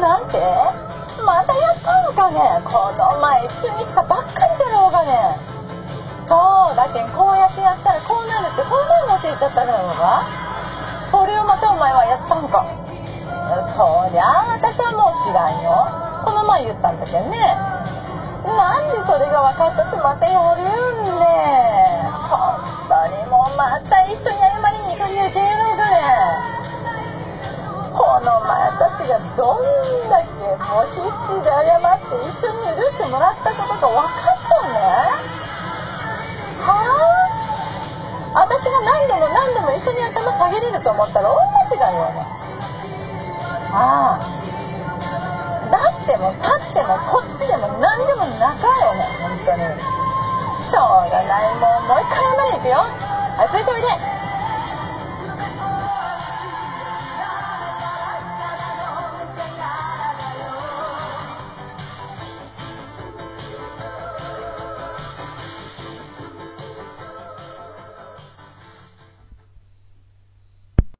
なんて。またやったんかね。この前一緒にしたばっかりだろうがね。そうだけんこうやってやったらこうなるってこうなのって言っちゃっただろうが。それをまたお前はやったんか。そりゃあ私はもう知らんよ。この前言ったんだけどね。なんでそれが分かったってまたやるんで本当にもうまた一緒に謝りに行かなきゃいけないかね。この前私がどんだけもう必死で謝って一緒に許してもらったことが分かったね。はあ？私が何度も何度も一緒に頭下げれると思ったら大間違いよね。ああ。だっても立ってもこっちでも何でも仲よね本当に。しょうがないもうもう一回謝りに行くよ。あついておいで。